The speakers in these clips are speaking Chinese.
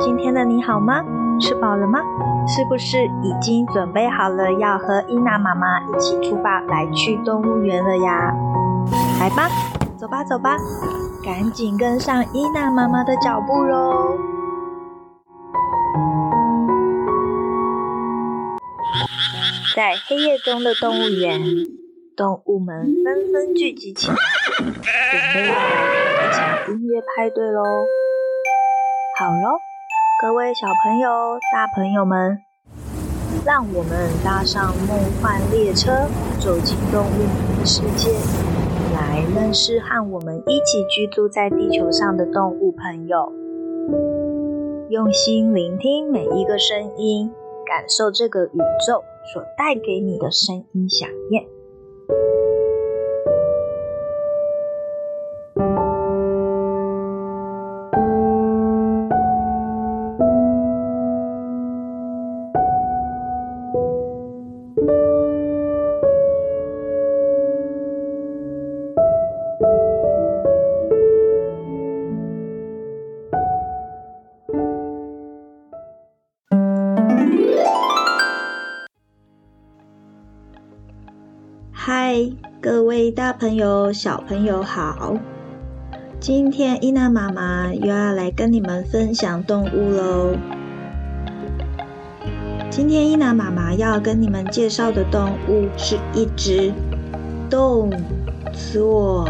今天的你好吗？吃饱了吗？是不是已经准备好了要和伊娜妈妈一起出发来去动物园了呀？来吧，走吧走吧，赶紧跟上伊娜妈妈的脚步喽！在黑夜中的动物园，动物们纷纷聚集起来，准备要来开一场音乐派对喽！好喽，各位小朋友、大朋友们，让我们搭上梦幻列车，走进动物的世界，来认识和我们一起居住在地球上的动物朋友。用心聆听每一个声音，感受这个宇宙所带给你的声音响应。嗨，各位大朋友、小朋友好！今天伊娜妈妈又要来跟你们分享动物喽。今天伊娜妈妈要跟你们介绍的动物是一只动作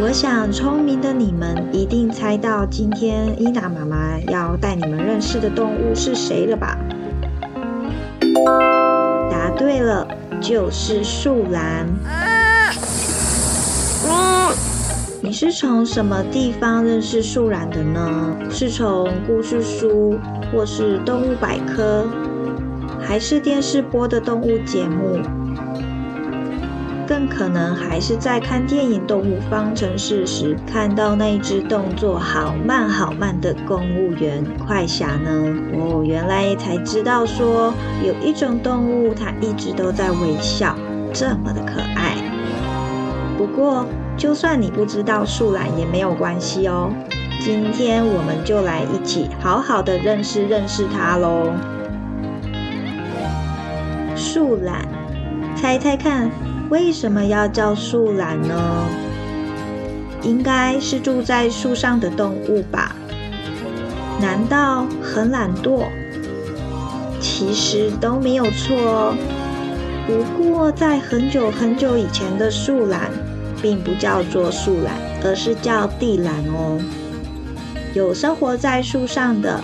我想，聪明的你们一定猜到今天伊娜妈妈要带你们认识的动物是谁了吧？答对了，就是树懒。你是从什么地方认识树懒的呢？是从故事书，或是动物百科，还是电视播的动物节目？更可能还是在看电影《动物方程式》时，看到那一只动作好慢好慢的公务员快侠呢？哦，原来才知道说有一种动物，它一直都在微笑，这么的可爱。不过，就算你不知道树懒也没有关系哦。今天我们就来一起好好的认识认识它喽。树懒，猜猜看。为什么要叫树懒呢？应该是住在树上的动物吧？难道很懒惰？其实都没有错哦。不过在很久很久以前的树懒，并不叫做树懒，而是叫地懒哦。有生活在树上的，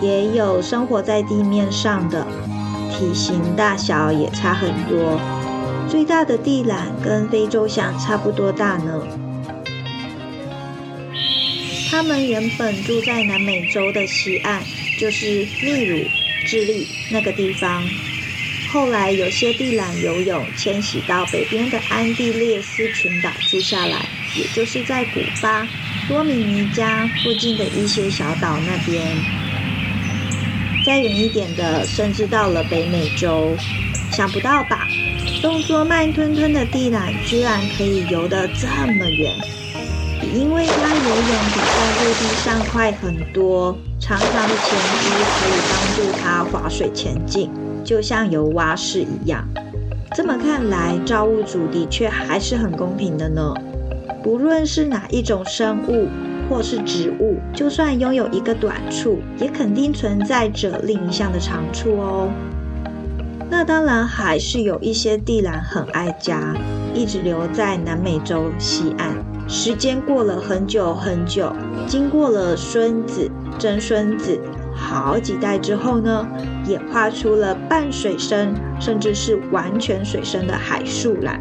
也有生活在地面上的，体型大小也差很多。最大的地懒跟非洲象差不多大呢。它们原本住在南美洲的西岸，就是秘鲁、智利那个地方。后来有些地懒游泳迁徙到北边的安地列斯群岛住下来，也就是在古巴、多米尼加附近的一些小岛那边。再远一点的，甚至到了北美洲。想不到吧？动作慢吞吞的地懒居然可以游得这么远，因为它游泳比在陆地上快很多，长长的前肢可以帮助它划水前进，就像游蛙式一样。这么看来，造物主的确还是很公平的呢。不论是哪一种生物或是植物，就算拥有一个短处，也肯定存在着另一项的长处哦。那当然还是有一些地懒很爱家，一直留在南美洲西岸。时间过了很久很久，经过了孙子、曾孙子好几代之后呢，演化出了半水生，甚至是完全水生的海树懒。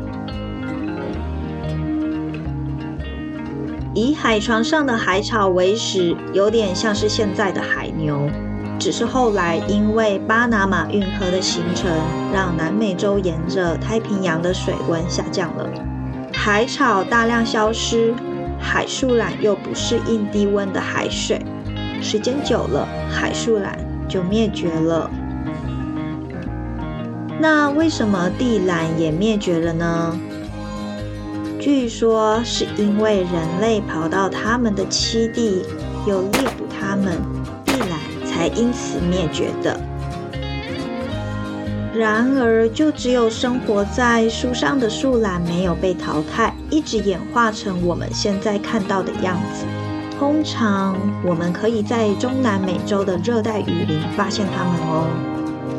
以海床上的海草为食，有点像是现在的海牛。只是后来因为巴拿马运河的形成，让南美洲沿着太平洋的水温下降了，海草大量消失，海树懒又不适应低温的海水，时间久了，海树懒就灭绝了。那为什么地懒也灭绝了呢？据说是因为人类跑到他们的栖地，又猎捕他们，才因此灭绝的。然而，就只有生活在树上的树懒没有被淘汰，一直演化成我们现在看到的样子。通常，我们可以在中南美洲的热带雨林发现它们哦。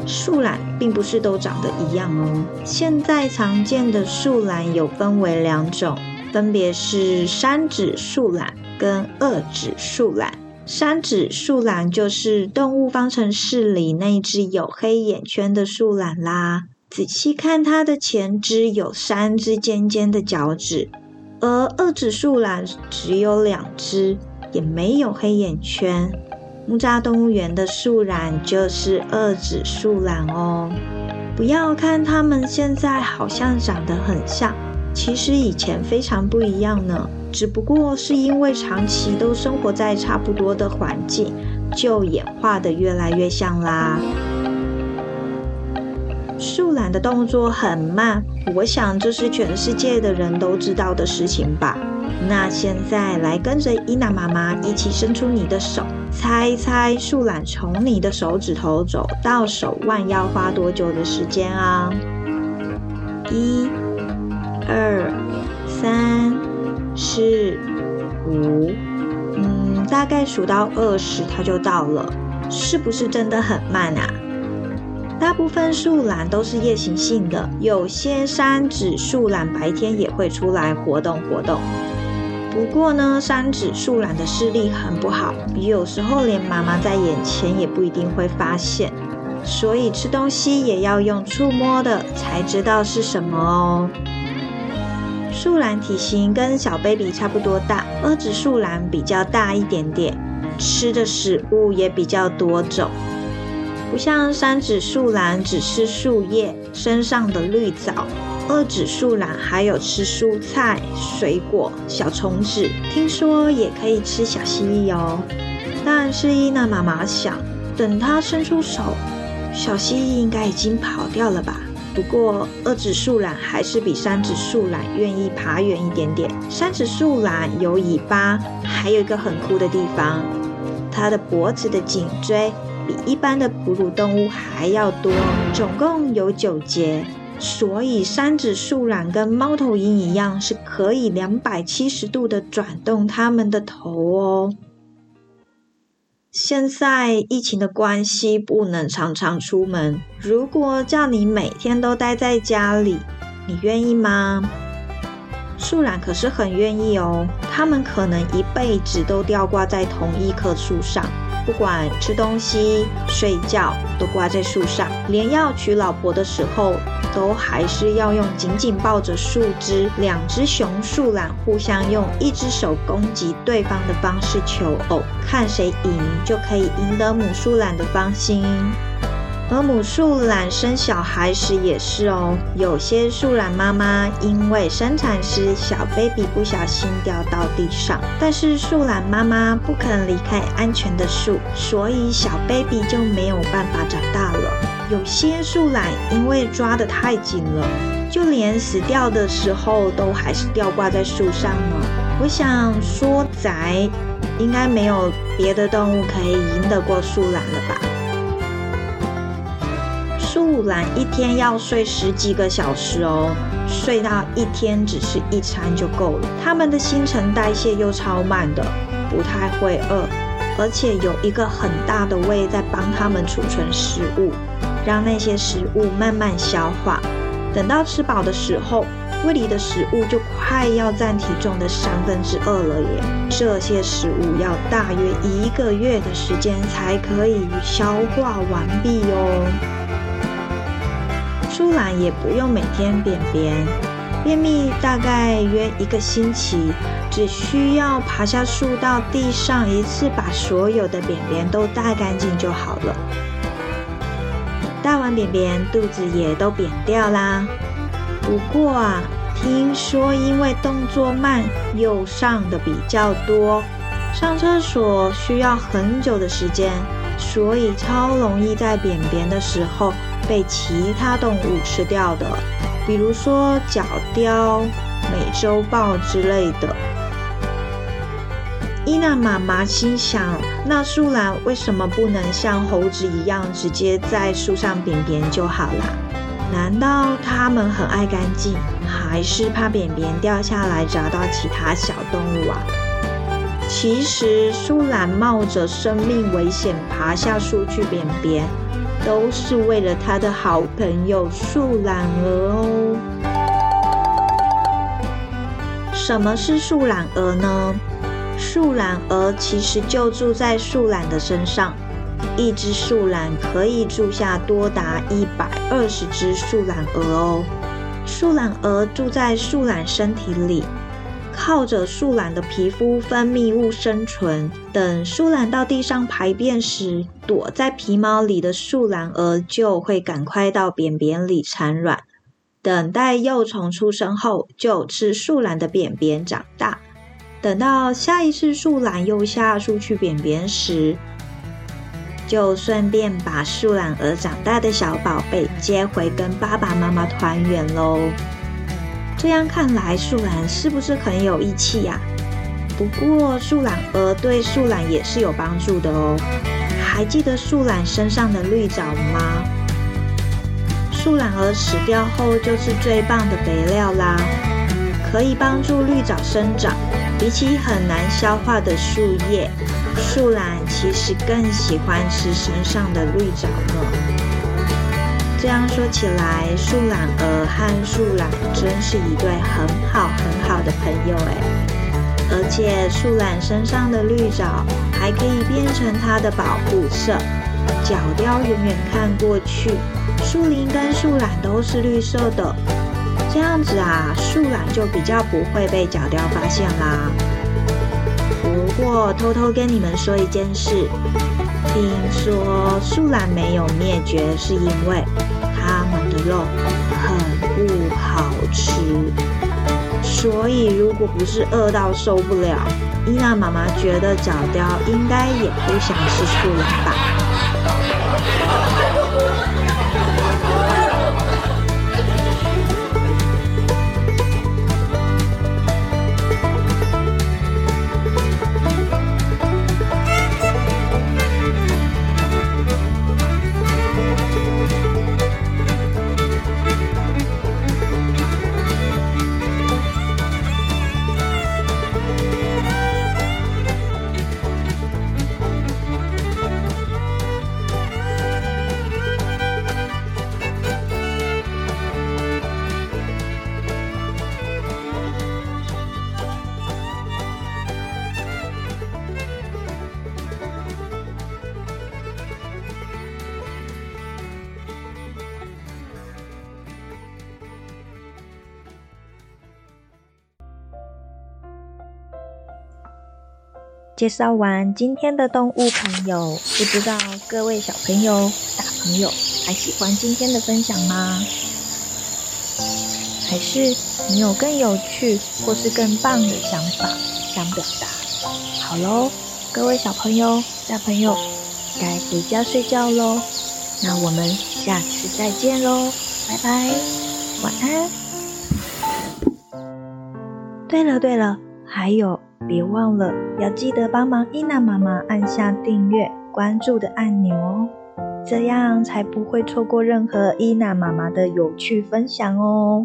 树懒并不是都长得一样哦。现在常见的树懒有分为两种，分别是三指树懒跟二指树懒。三指树懒就是动物方程式里那只有黑眼圈的树懒啦。仔细看它的前肢有三只尖尖的脚趾，而二指树懒只有两只，也没有黑眼圈。木栅动物园的树懒就是二指树懒哦。不要看它们现在好像长得很像，其实以前非常不一样呢。只不过是因为长期都生活在差不多的环境，就演化得越来越像啦。树懒的动作很慢，我想这是全世界的人都知道的事情吧。那现在来跟着伊娜妈妈一起伸出你的手，猜一猜树懒从你的手指头走到手腕要花多久的时间啊？一、二、三、四、五，嗯，大概数到二十它就到了，是不是真的很慢啊？大部分树懒都是夜行性的，有些三趾树懒白天也会出来活动活动。不过呢，三趾树懒的视力很不好，有时候连妈妈在眼前也不一定会发现，所以吃东西也要用触摸的才知道是什么哦。树懒体型跟小 baby 差不多大，二趾树懒比较大一点点，吃的食物也比较多种，不像三趾树懒只吃树叶、身上的绿藻。二趾树懒还有吃蔬菜、水果、小虫子，听说也可以吃小蜥蜴哦。但是伊娜妈妈想，等它伸出手，小蜥蜴应该已经跑掉了吧？不过二趾树懒还是比三趾树懒愿意爬远一点点。三趾树懒有尾巴，还有一个很酷的地方，它的脖子的颈椎比一般的哺乳动物还要多，总共有九节。所以，三趾树懒跟猫头鹰一样，是可以两百七十度的转动它们的头哦。现在疫情的关系，不能常常出门。如果叫你每天都待在家里，你愿意吗？树懒可是很愿意哦，它们可能一辈子都吊挂在同一棵树上。不管吃东西、睡觉，都挂在树上。连要娶老婆的时候，都还是要用紧紧抱着树枝。两只雄树懒互相用一只手攻击对方的方式求偶，看谁赢就可以赢得母树懒的芳心。而母树懒生小孩时也是哦，有些树懒妈妈因为生产时小 baby 不小心掉到地上，但是树懒妈妈不肯离开安全的树，所以小 baby 就没有办法长大了。有些树懒因为抓得太紧了，就连死掉的时候都还是吊挂在树上呢。我想说宅应该没有别的动物可以赢得过树懒了吧？不然一天要睡十几个小时哦，睡到一天只是一餐就够了。他们的新陈代谢又超慢的，不太会饿，而且有一个很大的胃在帮他们储存食物，让那些食物慢慢消化。等到吃饱的时候，胃里的食物就快要占体重的三分之二了耶。这些食物要大约一个月的时间才可以消化完毕哟。树懒也不用每天便便，便秘大概约一个星期，只需要爬下树到地上一次，把所有的便便都大干净就好了。大完便便，肚子也都扁掉啦。不过啊，听说因为动作慢，又上的比较多，上厕所需要很久的时间，所以超容易在便便的时候。被其他动物吃掉的，比如说角雕、美洲豹之类的。伊娜妈妈心想：那树懒为什么不能像猴子一样直接在树上便便就好啦？难道它们很爱干净，还是怕便便掉下来砸到其他小动物啊？其实树懒冒着生命危险爬下树去便便，都是为了它的好朋友树懒蛾哦。什么是树懒蛾呢？树懒蛾其实就住在树懒的身上，一只树懒可以住下多达一百二十只树懒蛾哦。树懒蛾住在树懒身体里，靠着树懒的皮肤分泌物生存。等树懒到地上排便时，躲在皮毛里的树懒蛾就会赶快到便便里产卵，等待幼虫出生后，就吃树懒的便便长大。等到下一次树懒又下树去便便时，就顺便把树懒蛾长大的小宝贝接回跟爸爸妈妈团圆喽。这样看来，树懒是不是很有义气呀？不过树懒蛾对树懒也是有帮助的哦。还记得树懒身上的绿藻吗？树懒蛾死掉后就是最棒的肥料啦，可以帮助绿藻生长。比起很难消化的树叶，树懒其实更喜欢吃身上的绿藻呢。这样说起来，树懒和树懒真是一对很好很好的朋友哎。而且树懒身上的绿藻还可以变成它的保护色，角雕远远看过去，树林跟树懒都是绿色的。这样子啊，树懒就比较不会被角雕发现啦。不过偷偷跟你们说一件事，听说树懒没有灭绝，是因为它们的肉很不好吃。所以如果不是饿到受不了，伊娜妈妈觉得角雕应该也不想吃树懒吧。介绍完今天的动物朋友，不知道各位小朋友、大朋友还喜欢今天的分享吗？还是你有更有趣或是更棒的想法想表达？好喽，各位小朋友、大朋友，该回家睡觉喽。那我们下次再见喽，拜拜，晚安。对了对了，还有。别忘了要记得帮忙伊娜妈妈按下订阅、关注的按钮哦，这样才不会错过任何伊娜妈妈的有趣分享哦。